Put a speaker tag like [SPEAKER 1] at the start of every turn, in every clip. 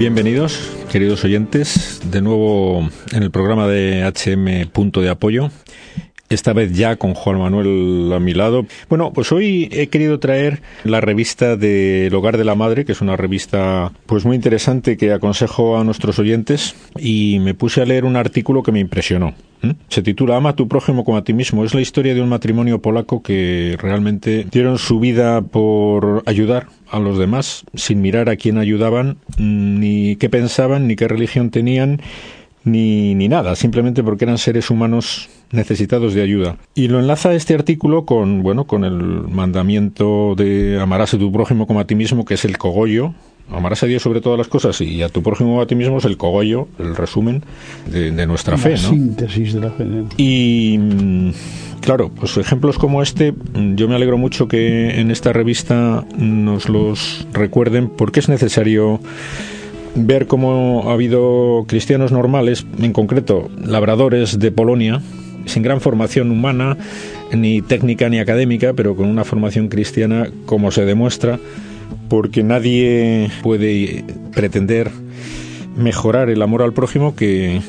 [SPEAKER 1] Bienvenidos, queridos oyentes, de nuevo en el programa de HM Punto de Apoyo esta vez ya con Juan Manuel a mi lado. Bueno, pues hoy he querido traer la revista de El Hogar de la Madre, que es una revista pues muy interesante que aconsejo a nuestros oyentes y me puse a leer un artículo que me impresionó. Se titula Ama a tu prójimo como a ti mismo. Es la historia de un matrimonio polaco que realmente dieron su vida por ayudar a los demás sin mirar a quién ayudaban, ni qué pensaban, ni qué religión tenían ni, ni nada, simplemente porque eran seres humanos necesitados de ayuda. Y lo enlaza este artículo con, bueno, con el mandamiento de amarás a tu prójimo como a ti mismo, que es el cogollo. Amarás a Dios sobre todas las cosas y a tu prójimo a ti mismo es el cogollo, el resumen de, nuestra fe, ¿no?
[SPEAKER 2] síntesis de la fe.
[SPEAKER 1] Y claro, pues ejemplos como este, yo me alegro mucho que en esta revista nos los recuerden porque es necesario ver cómo ha habido cristianos normales, en concreto labradores de Polonia, sin gran formación humana, ni técnica ni académica, pero con una formación cristiana, como se demuestra, porque nadie puede pretender mejorar el amor al prójimo que,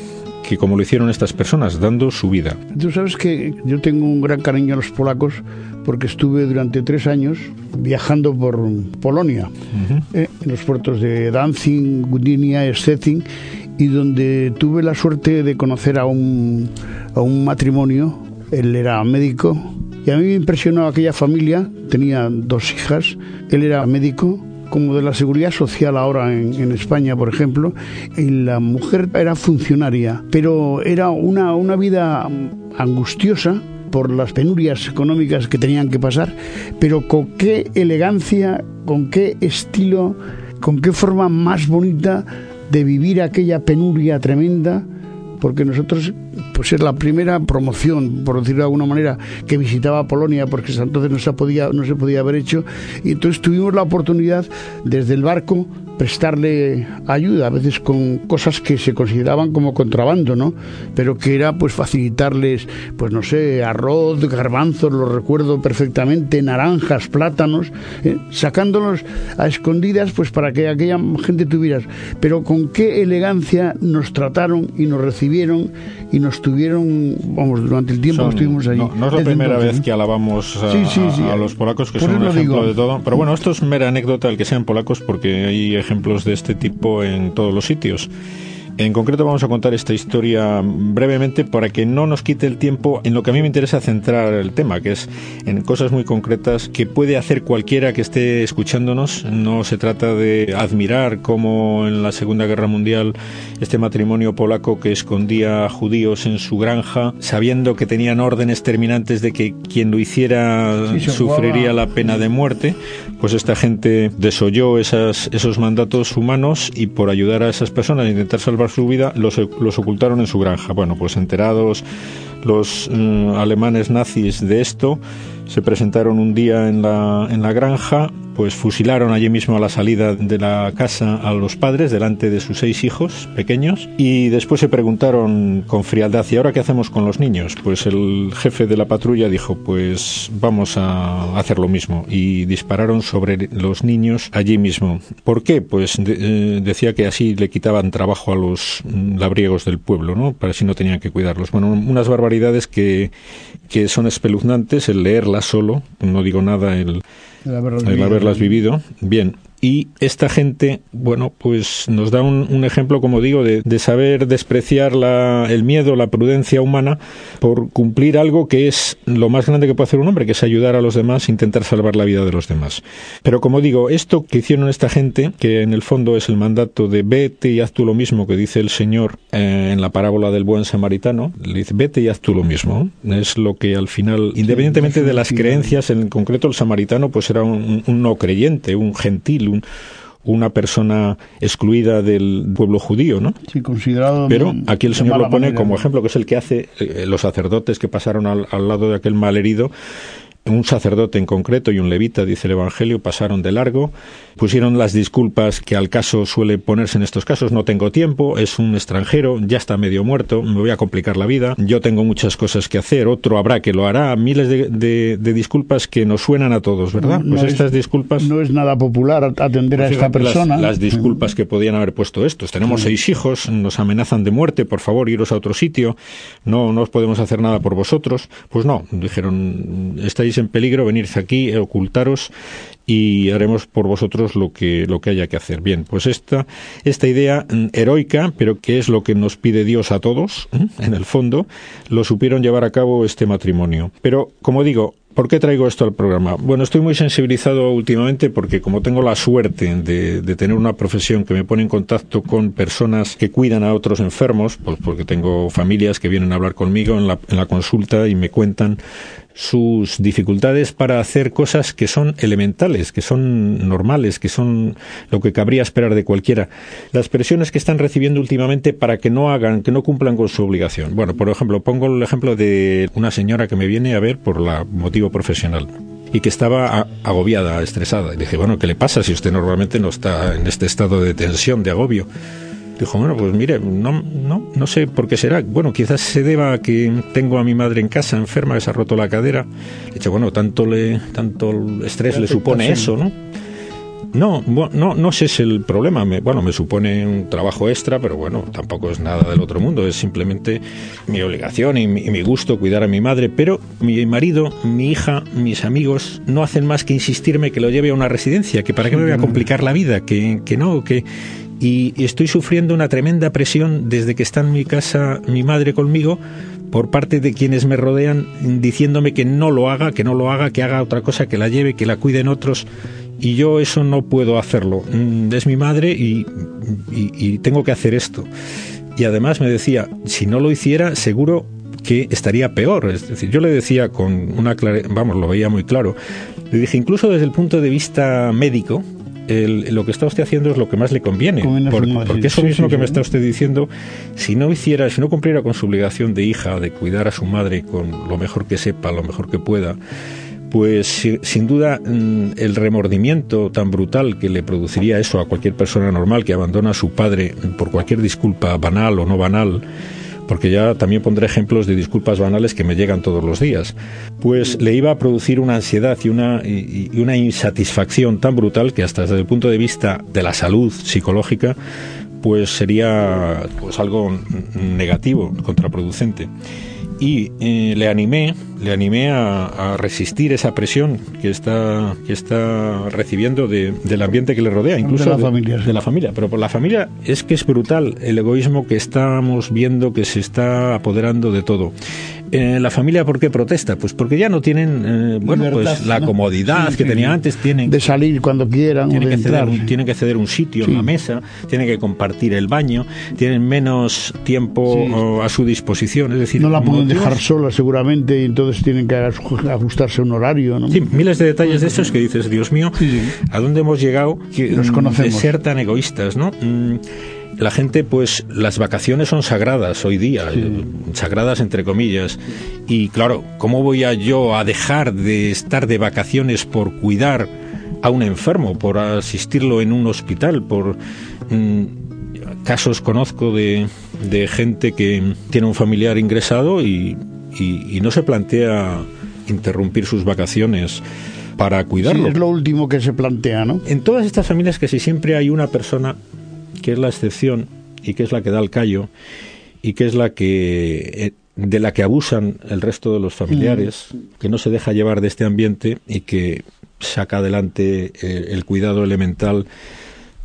[SPEAKER 1] que como lo hicieron estas personas, dando su vida.
[SPEAKER 2] Tú sabes que yo tengo un gran cariño a los polacos porque estuve durante tres años viajando por Polonia, eh, en los puertos de Danzig, Gdynia, Szczecin, y donde tuve la suerte de conocer a un, a un matrimonio. Él era médico y a mí me impresionó aquella familia, tenía dos hijas, él era médico como de la seguridad social ahora en, España, por ejemplo, y la mujer era funcionaria, pero era una, una vida angustiosa por las penurias económicas que tenían que pasar, pero con qué elegancia, con qué estilo, con qué forma más bonita de vivir aquella penuria tremenda, porque nosotros pues es la primera promoción, por decirlo de alguna manera, que visitaba Polonia, porque entonces no se podía, no se podía haber hecho, y entonces tuvimos la oportunidad desde el barco prestarle ayuda, a veces con cosas que se consideraban como contrabando, ¿no? Pero que era pues facilitarles, pues no sé, arroz, garbanzos, lo recuerdo perfectamente, naranjas, plátanos, eh, sacándolos a escondidas pues para que aquella gente tuviera. Pero con qué elegancia nos trataron y nos recibieron y nos tuvieron, vamos, durante el tiempo que estuvimos allí.
[SPEAKER 1] No, es la primera vez que alabamos a, los polacos, que son un ejemplo de todo. Pero bueno, esto es mera anécdota el que sean polacos porque hay ejemplos de este tipo en todos los sitios. En concreto vamos a contar esta historia brevemente para que no nos quite el tiempo en lo que a mí me interesa centrar el tema, que es en cosas muy concretas que puede hacer cualquiera que esté escuchándonos. No se trata de admirar cómo en la Segunda Guerra Mundial este matrimonio polaco que escondía judíos en su granja, sabiendo que tenían órdenes terminantes de que quien lo hiciera sufriría la pena de muerte, pues esta gente desoyó esas, esos mandatos humanos y por ayudar a esas personas a intentar salvar su vida, los, los ocultaron en su granja. Bueno, pues enterados los mm, alemanes nazis de esto, se presentaron un día en la, en la granja, pues fusilaron allí mismo a la salida de la casa a los padres delante de sus seis hijos pequeños y después se preguntaron con frialdad ¿y ahora qué hacemos con los niños? Pues el jefe de la patrulla dijo pues vamos a hacer lo mismo y dispararon sobre los niños allí mismo. ¿Por qué? Pues eh, decía que así le quitaban trabajo a los labriegos del pueblo, ¿no? Para si no tenían que cuidarlos. Bueno, unas barbaridades que, que son espeluznantes el leerlas solo, no digo nada el, haberlas, vivido. Bien, y esta gente, bueno, pues nos da un, ejemplo, como digo, de, saber despreciar la, el miedo, la prudencia humana por cumplir algo que es lo más grande que puede hacer un hombre, que es ayudar a los demás, intentar salvar la vida de los demás. Pero como digo, esto que hicieron esta gente, que en el fondo es el mandato de vete y haz tú lo mismo que dice el Señor eh, en la parábola del buen samaritano, le dice vete y haz tú lo mismo. Es lo que al final, independientemente de las creencias, en concreto el samaritano pues era un no creyente, un gentil, una persona excluida del pueblo judío, ¿no?
[SPEAKER 2] Sí, considerado.
[SPEAKER 1] Pero aquí el Señor lo pone como ejemplo, que es el que hace eh, los sacerdotes que pasaron al, lado de aquel malherido un sacerdote en concreto y un levita, dice el Evangelio, pasaron de largo, pusieron las disculpas que al caso suele ponerse en estos casos, no tengo tiempo, es un extranjero, ya está medio muerto, me voy a complicar la vida, yo tengo muchas cosas que hacer, otro habrá que lo hará, miles de, disculpas que nos suenan a todos, ¿verdad?
[SPEAKER 2] pues estas disculpas... No es nada popular atender a esta persona.
[SPEAKER 1] Las, disculpas que podían haber puesto estos, tenemos seis hijos, nos amenazan de muerte, por favor, iros a otro sitio, no, no os podemos hacer nada por vosotros, pues no, dijeron, estáis en peligro, venid aquí, ocultaros y haremos por vosotros lo que, lo que haya que hacer. Bien, pues esta, esta idea mm, heroica, pero que es lo que nos pide Dios a todos, en el fondo, lo supieron llevar a cabo este matrimonio. Pero, como digo, ¿Por qué traigo esto al programa? Bueno, estoy muy sensibilizado últimamente porque como tengo la suerte de, de, tener una profesión que me pone en contacto con personas que cuidan a otros enfermos, pues porque tengo familias que vienen a hablar conmigo en la, en la consulta y me cuentan sus dificultades para hacer cosas que son elementales, que son normales, que son lo que cabría esperar de cualquiera. Las presiones que están recibiendo últimamente para que no hagan, que no cumplan con su obligación. Bueno, por ejemplo, pongo el ejemplo de una señora que me viene a ver por la motivo profesional y que estaba agobiada, estresada. Y dije, bueno, ¿qué le pasa si usted normalmente no está en este estado de tensión, de agobio? Dijo, bueno, pues mire, no, no, no sé por qué será. Bueno, quizás se deba a que tengo a mi madre en casa enferma, que se ha roto la cadera. Le dicho, bueno, tanto, le, tanto estrés le supone eso, ¿no? No, no, no ese es el problema. Me, bueno, me supone un trabajo extra, pero bueno, tampoco es nada del otro mundo. Es simplemente mi obligación y mi, gusto cuidar a mi madre. Pero mi marido, mi hija, mis amigos no hacen más que insistirme que lo lleve a una residencia, que para qué me voy a complicar la vida, que, que no, que y, estoy sufriendo una tremenda presión desde que está en mi casa mi madre conmigo por parte de quienes me rodean diciéndome que no lo haga, que no lo haga, que haga otra cosa, que la lleve, que la cuiden otros. Y yo eso no puedo hacerlo. Mm, es mi madre y, tengo que hacer esto. Y además me decía, si no lo hiciera, seguro que estaría peor. Es decir, yo le decía con una claridad, vamos, lo veía muy claro. Le dije, incluso desde el punto de vista médico, lo que está usted haciendo es lo que más le conviene. porque eso mismo que me está usted diciendo, si no hiciera, si no cumpliera con su obligación de hija, de cuidar a su madre con lo mejor que sepa, lo mejor que pueda, pues sin duda mm, el remordimiento tan brutal que le produciría eso a cualquier persona normal que abandona a su padre por cualquier disculpa banal o no banal, porque ya también pondré ejemplos de disculpas banales que me llegan todos los días, pues le iba a producir una ansiedad y una, insatisfacción tan brutal que hasta desde el punto de vista de la salud psicológica, pues sería pues algo negativo, contraproducente y eh, le animé, le animé a, resistir esa presión que está, que está recibiendo del ambiente que le rodea, incluso
[SPEAKER 2] de la, familia,
[SPEAKER 1] de la familia. Pero por la familia es que es brutal el egoísmo que estamos viendo que se está apoderando de todo. Eh, la familia, ¿por qué protesta? Pues porque ya no tienen, eh, bueno, pues la comodidad que tenía antes. Tienen
[SPEAKER 2] de salir cuando quieran.
[SPEAKER 1] Tienen, que, ceder, tienen que ceder un sitio, una mesa, tienen que compartir el baño, tienen menos tiempo a su disposición. Es decir,
[SPEAKER 2] no la pueden dejar sola seguramente y entonces tienen que ajustarse a un horario. ¿no?
[SPEAKER 1] Sí, miles de detalles de estos que dices, Dios mío, ¿a dónde hemos llegado
[SPEAKER 2] que, Nos conocemos.
[SPEAKER 1] de ser tan egoístas? ¿no? Mm, la gente, pues las vacaciones son sagradas hoy día, sagradas entre comillas. Y claro, ¿cómo voy a yo a dejar de estar de vacaciones por cuidar a un enfermo, por asistirlo en un hospital, por... Mm, casos conozco de, de, gente que tiene un familiar ingresado y, y, no se plantea interrumpir sus vacaciones para cuidarlo.
[SPEAKER 2] es lo último que se plantea, ¿no?
[SPEAKER 1] En todas estas familias que si siempre hay una persona que es la excepción y que es la que da el callo y que es la que eh, de la que abusan el resto de los familiares, mm. que no se deja llevar de este ambiente y que saca adelante eh, el cuidado elemental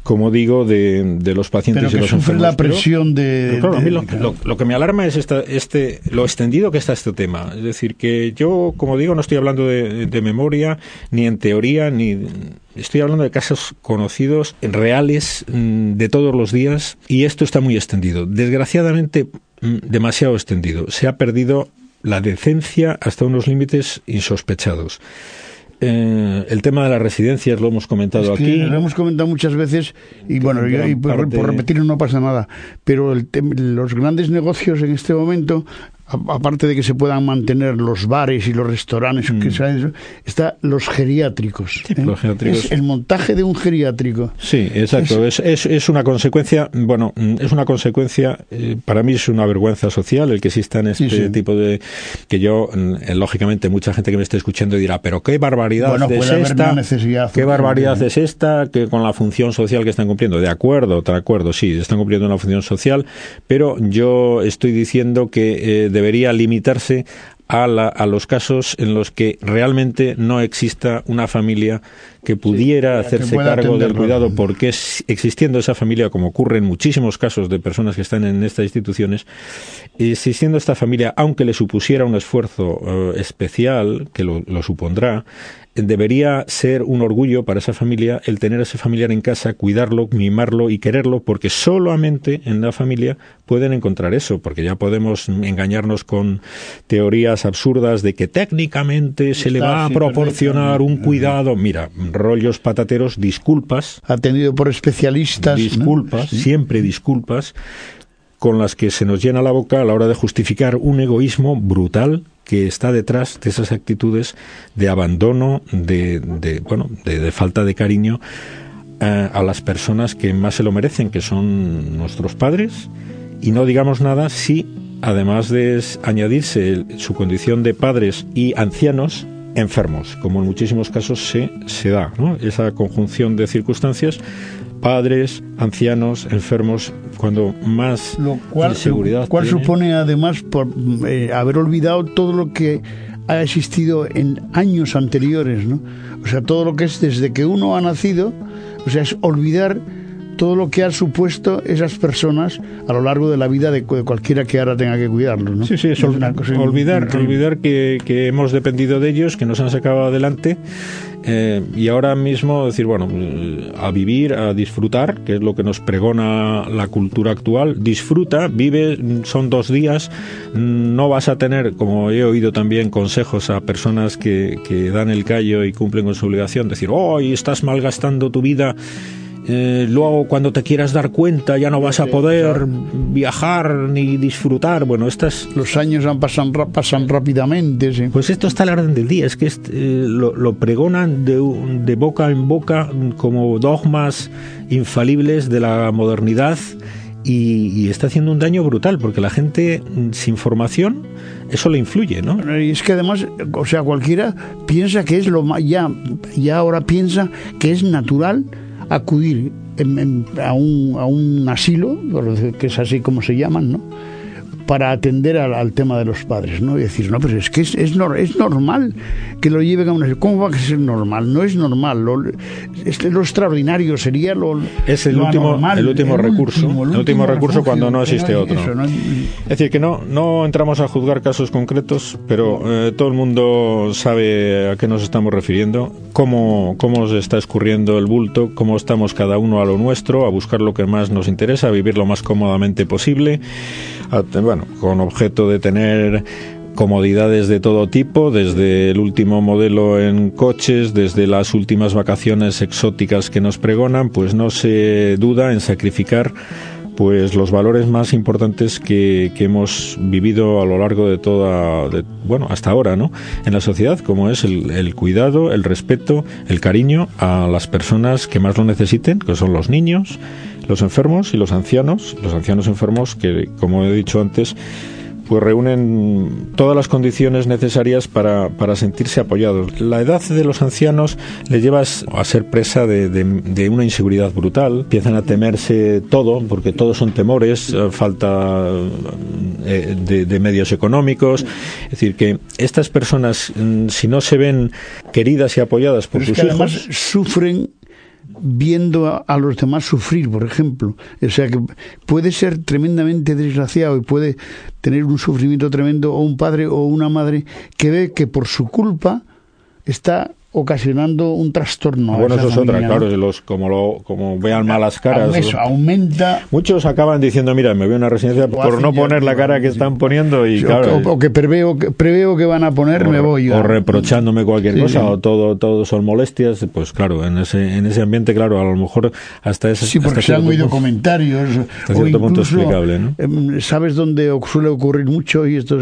[SPEAKER 1] como digo, de, de los pacientes
[SPEAKER 2] y
[SPEAKER 1] los enfermos.
[SPEAKER 2] la presión de,
[SPEAKER 1] lo, que me alarma es esta, este, lo extendido que está este tema. Es decir, que yo, como digo, no estoy hablando de, de memoria, ni en teoría, ni estoy hablando de casos conocidos, reales, mm, de todos los días, y esto está muy extendido. Desgraciadamente, mm, demasiado extendido. Se ha perdido la decencia hasta unos límites insospechados. Eh, el tema de las residencias lo hemos comentado aquí.
[SPEAKER 2] Lo hemos comentado muchas veces y bueno, por, repetirlo no pasa nada. Pero los grandes negocios en este momento aparte de que se puedan mantener los bares y los restaurantes, que mm. está los geriátricos. ¿eh? Es el montaje de un geriátrico.
[SPEAKER 1] Sí, exacto. Es, es, una consecuencia, bueno, mm, es una consecuencia, eh, para mí es una vergüenza social el que exista este tipo de. que yo, mm, lógicamente, mucha gente que me esté escuchando dirá, pero qué barbaridad es esta. Qué barbaridad es esta que con la función social que están cumpliendo. De acuerdo, de acuerdo, sí, están cumpliendo una función social, pero yo estoy diciendo que eh, debería limitarse a, a, los casos en los que realmente no exista una familia que pudiera hacerse cargo del cuidado, porque es, existiendo esa familia, como ocurre en muchísimos casos de personas que están en estas instituciones, existiendo esta familia, aunque le supusiera un esfuerzo eh, especial, que lo, lo supondrá, debería ser un orgullo para esa familia el tener a ese familiar en casa, cuidarlo, mimarlo y quererlo, porque solamente en la familia pueden encontrar eso, porque ya podemos engañarnos con teorías absurdas de que técnicamente se le va a proporcionar un cuidado. Mira, rollos patateros, disculpas.
[SPEAKER 2] Atendido por especialistas.
[SPEAKER 1] Disculpas, siempre disculpas, con las que se nos llena la boca a la hora de justificar un egoísmo brutal que está detrás de esas actitudes de abandono, de, de bueno, de, falta de cariño eh, a las personas que más se lo merecen, que son nuestros padres, y no digamos nada si, además de añadirse su condición de padres y ancianos, enfermos, como en muchísimos casos se, se da, ¿no? esa conjunción de circunstancias padres, ancianos, enfermos, cuando más
[SPEAKER 2] lo cual,
[SPEAKER 1] inseguridad
[SPEAKER 2] cual supone además por eh, haber olvidado todo lo que ha existido en años anteriores, ¿no? O sea, todo lo que es desde que uno ha nacido, o sea, es olvidar todo lo que han supuesto esas personas a lo largo de la vida de, cualquiera que ahora tenga que cuidarlos. ¿no?
[SPEAKER 1] Sí, sí, es, olvidar, olvidar que, que, hemos dependido de ellos, que nos han sacado adelante eh, y ahora mismo decir, bueno, a vivir, a disfrutar, que es lo que nos pregona la cultura actual. Disfruta, vive, son dos días, no vas a tener, como he oído también, consejos a personas que, que dan el callo y cumplen con su obligación, decir, oh, estás malgastando tu vida eh, luego cuando te quieras dar cuenta ya no vas a poder viajar ni disfrutar. Bueno, estas...
[SPEAKER 2] Los años pasan, pasan rápidamente. Sí.
[SPEAKER 1] Pues esto está a la orden del día, es que eh, lo, pregonan de, de boca en boca como dogmas infalibles de la modernidad. Y, está haciendo un daño brutal porque la gente mm, sin formación eso le influye, ¿no?
[SPEAKER 2] Y es que además, o sea, cualquiera piensa que es lo más, ya, ya ahora piensa que es natural acudir a, un, a un asilo, que es así como se llaman, ¿no? Para atender al, tema de los padres, ¿no? Y decir, no, pero es que es, es, es normal que lo lleven a una... ¿Cómo va a ser normal? No es normal. Lo, lo extraordinario sería lo
[SPEAKER 1] Es el, último, el último recurso. el último, recurso cuando no existe otro. Es decir, que no, no entramos a juzgar casos concretos, pero eh, todo el mundo sabe a qué nos estamos refiriendo, cómo, cómo se está escurriendo el bulto, cómo estamos cada uno a lo nuestro, a buscar lo que más nos interesa, a vivir lo más cómodamente posible bueno, con objeto de tener comodidades de todo tipo, desde el último modelo en coches, desde las últimas vacaciones exóticas que nos pregonan, pues no se duda en sacrificar pues los valores más importantes que, que hemos vivido a lo largo de toda, bueno, hasta ahora, ¿no? En la sociedad, como es el, el, cuidado, el respeto, el cariño a las personas que más lo necesiten, que son los niños, los enfermos y los ancianos, los ancianos enfermos que, como he dicho antes, pues reúnen todas las condiciones necesarias para, para, sentirse apoyados. La edad de los ancianos les lleva a ser presa de, de, una inseguridad brutal, empiezan a temerse todo, porque todos son temores, eh, falta eh, de, medios económicos. Es decir, que estas personas, mm, si no se ven queridas y apoyadas por sus hijos...
[SPEAKER 2] sufren viendo a, los demás sufrir, por ejemplo. O sea que puede ser tremendamente desgraciado y puede tener un sufrimiento tremendo o un padre o una madre que ve que por su culpa está ocasionando un trastorno.
[SPEAKER 1] Bueno, eso es otra, claro, los, como, lo, como vean malas caras.
[SPEAKER 2] Eso, aumenta.
[SPEAKER 1] Muchos acaban diciendo, mira, me voy a una residencia por no poner la cara que están poniendo y claro.
[SPEAKER 2] O, que preveo, que preveo que van a poner, me voy.
[SPEAKER 1] O reprochándome cualquier cosa, o todo, todo son molestias, pues claro, en ese, en ese ambiente, claro, a lo mejor hasta ese.
[SPEAKER 2] Sí, porque se han oído comentarios.
[SPEAKER 1] Hasta cierto punto explicable, ¿no?
[SPEAKER 2] Em, ¿Sabes dónde suele ocurrir mucho? Y esto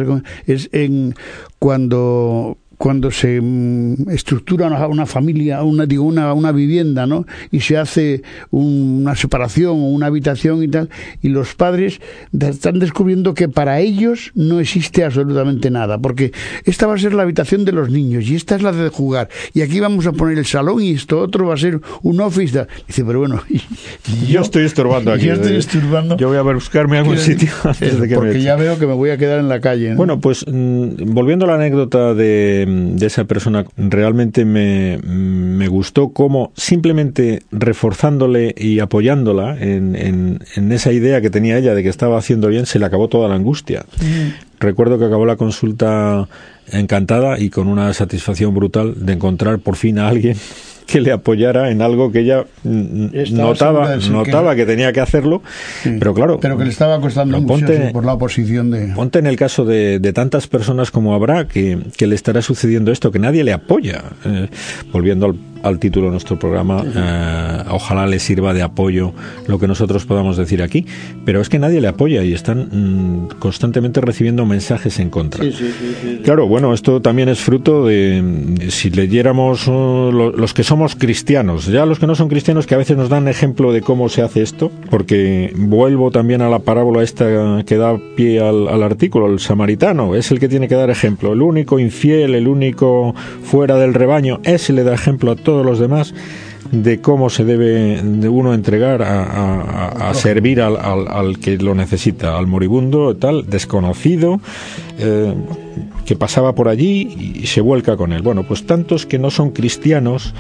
[SPEAKER 2] es en cuando cuando se mm, estructura una, familia, una, digo, una, una vivienda, ¿no? Y se hace una separación o una habitación y tal, y los padres están descubriendo que para ellos no existe absolutamente nada, porque esta va a ser la habitación de los niños y esta es la de jugar, y aquí vamos a poner el salón y esto otro va a ser un office. Dice, pero bueno,
[SPEAKER 1] yo, estoy estorbando aquí.
[SPEAKER 2] Yo estoy estorbando.
[SPEAKER 1] Yo voy a buscarme algún sitio antes de que
[SPEAKER 2] Porque ya veo que me voy a quedar en la calle.
[SPEAKER 1] Bueno, pues mm, volviendo a la anécdota de de, esa persona realmente me, me, gustó como simplemente reforzándole y apoyándola en, en, esa idea que tenía ella de que estaba haciendo bien, se le acabó toda la angustia. Mm. Recuerdo que acabó la consulta encantada y con una satisfacción brutal de encontrar por fin a alguien que le apoyara en algo que ella notaba notaba que... tenía que hacerlo pero claro
[SPEAKER 2] pero que le estaba costando mucho por la oposición de
[SPEAKER 1] ponte en el caso de, tantas personas como habrá que, que, le estará sucediendo esto que nadie le apoya eh, volviendo al al título de nuestro programa. Eh, ojalá le sirva de apoyo lo que nosotros podamos decir aquí. Pero es que nadie le apoya y están mm, constantemente recibiendo mensajes en contra. claro, bueno, esto también es fruto de, si leyéramos uh, los que somos cristianos, ya los que no son cristianos que a veces nos dan ejemplo de cómo se hace esto, porque vuelvo también a la parábola esta que da pie al, al artículo, el samaritano, es el que tiene que dar ejemplo, el único infiel, el único fuera del rebaño, ese le da ejemplo a todos todos los demás de cómo se debe de uno entregar a, servir al, al, que lo necesita, al moribundo, tal, desconocido, eh, que pasaba por allí y se vuelca con él. Bueno, pues tantos que no son cristianos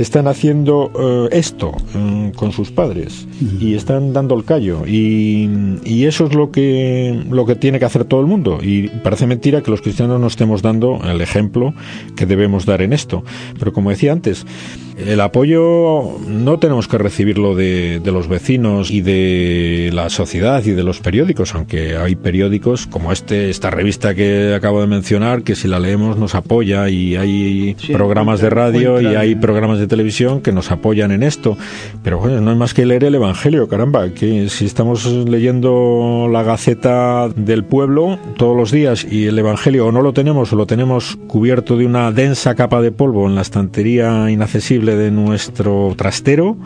[SPEAKER 1] están haciendo eh, esto mm, con sus padres y están dando el callo y, y, eso es lo que lo que tiene que hacer todo el mundo y parece mentira que los cristianos no estemos dando el ejemplo que debemos dar en esto. Pero como decía antes el apoyo no tenemos que recibirlo de, de, los vecinos y de la sociedad y de los periódicos, aunque hay periódicos como este, esta revista que acabo de mencionar, que si la leemos nos apoya y hay programas de radio y hay programas de televisión que nos apoyan en esto. Pero bueno, no hay más que leer el Evangelio, caramba, que si estamos leyendo la Gaceta del Pueblo todos los días y el Evangelio o no lo tenemos o lo tenemos cubierto de una densa capa de polvo en la estantería inaccesible de nuestro trastero,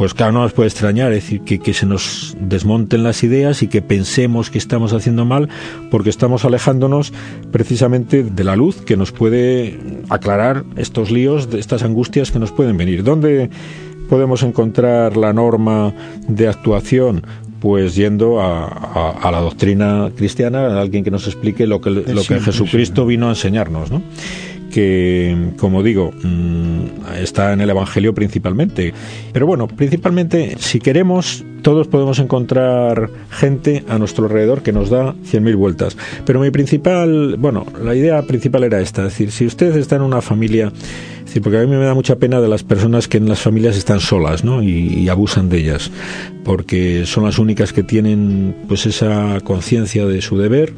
[SPEAKER 1] pues claro, no nos puede extrañar, es decir, que, que, se nos desmonten las ideas y que pensemos que estamos haciendo mal porque estamos alejándonos precisamente de la luz que nos puede aclarar estos líos, de estas angustias que nos pueden venir. ¿Dónde podemos encontrar la norma de actuación? Pues yendo a, la doctrina cristiana, a alguien que nos explique lo que, lo que Jesucristo vino a enseñarnos, ¿no? Que, como digo, mm, está en el Evangelio principalmente. Pero bueno, principalmente, si queremos, todos podemos encontrar gente a nuestro alrededor que nos da cien mil vueltas. Pero mi principal, bueno, la idea principal era esta, es decir, si usted está en una familia, porque a mí me da mucha pena de las personas que en las familias están solas, ¿no? Y, y abusan de ellas, porque son las únicas que tienen, pues, esa conciencia de su deber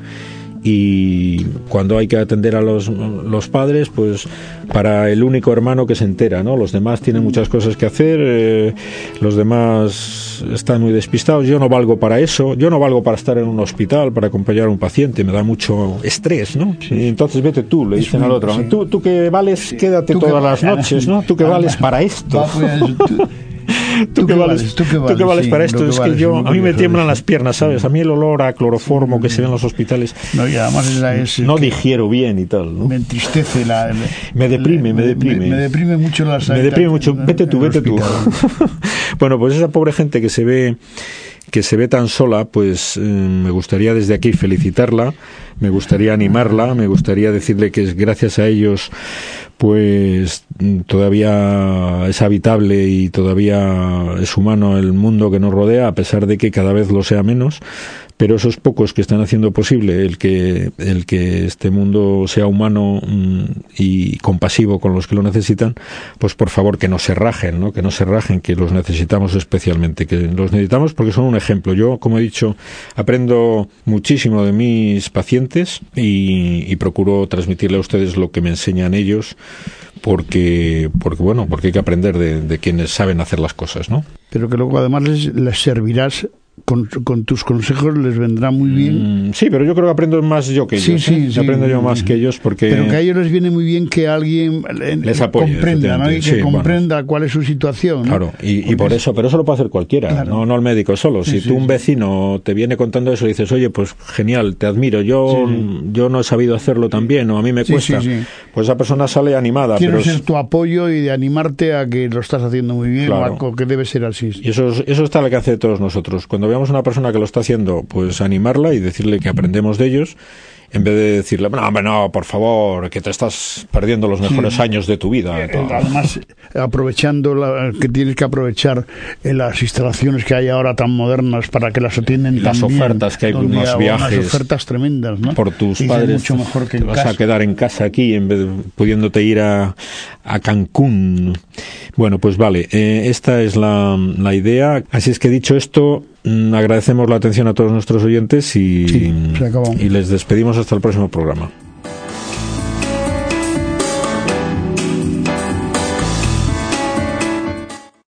[SPEAKER 1] y cuando hay que atender a los, los, padres, pues para el único hermano que se entera, ¿no? Los demás tienen muchas cosas que hacer, eh, los demás están muy despistados, yo no valgo para eso, yo no valgo para estar en un hospital, para acompañar a un paciente, me da mucho estrés, ¿no? Y entonces vete tú, le dicen al otro, tú, tú que vales, quédate todas las noches, ¿no? Tú que vales para esto. ¿Tú, qué vales, ¿Tú, qué vales, para esto? es que yo, a mí me tiemblan las piernas, ¿sabes? A mí el olor a cloroformo que se ve en los hospitales.
[SPEAKER 2] No, y además es,
[SPEAKER 1] no digiero bien y tal. ¿no?
[SPEAKER 2] Me entristece la.
[SPEAKER 1] me deprime, me deprime.
[SPEAKER 2] Me, deprime mucho la
[SPEAKER 1] Me deprime mucho. Vete tú, vete tú. bueno, pues esa pobre gente que se ve que se ve tan sola, pues eh, me gustaría desde aquí felicitarla, me gustaría animarla, me gustaría decirle que es gracias a ellos pues todavía es habitable y todavía es humano el mundo que nos rodea, a pesar de que cada vez lo sea menos, pero esos pocos que están haciendo posible el que, el que este mundo sea humano mm, y compasivo con los que lo necesitan, pues por favor que no se rajen, ¿no? que no se rajen, que los necesitamos especialmente, que los necesitamos porque son un ejemplo. Yo, como he dicho, aprendo muchísimo de mis pacientes y, procuro transmitirle a ustedes lo que me enseñan ellos porque, porque bueno, porque hay que aprender de, de quienes saben hacer las cosas, ¿no?
[SPEAKER 2] Pero que luego además les, les servirás con, con, tus consejos les vendrá muy bien.
[SPEAKER 1] Mm, sí, pero yo creo que aprendo más yo que ellos. Sí, ¿eh? sí, Aprendo yo más que ellos porque...
[SPEAKER 2] Pero que a ellos les viene muy bien que alguien les apoye, comprenda, ¿no? Y que comprenda cuál es su situación.
[SPEAKER 1] Claro, y, y por eso, pero eso lo puede hacer cualquiera, no, no el médico solo. Si tú un vecino te viene contando eso y dices, oye, pues genial, te admiro, yo, yo no he sabido hacerlo tan bien o a mí me cuesta, pues esa persona sale animada.
[SPEAKER 2] Quiero
[SPEAKER 1] pero
[SPEAKER 2] ser tu apoyo y de animarte a que lo estás haciendo muy bien o a que debe ser así.
[SPEAKER 1] Y eso, eso está al alcance de todos nosotros. Cuando veamos una persona que lo está haciendo, pues animarla y decirle que aprendemos de ellos en vez de decirle, no, hombre, no, por favor, que te estás perdiendo los mejores años de tu vida.
[SPEAKER 2] Eh, además, aprovechando la, que tienes que aprovechar eh, las instalaciones que hay ahora tan modernas para que las atienden
[SPEAKER 1] las ofertas que hay unos viajes
[SPEAKER 2] unas ofertas tremendas ¿no?
[SPEAKER 1] por tus padres
[SPEAKER 2] mucho mejor que
[SPEAKER 1] te vas a quedar en casa aquí en vez de pudiéndote ir a, a Cancún bueno pues vale eh, esta es la, la idea así es que dicho esto agradecemos la atención a todos nuestros oyentes y, y les despedimos hasta el próximo programa.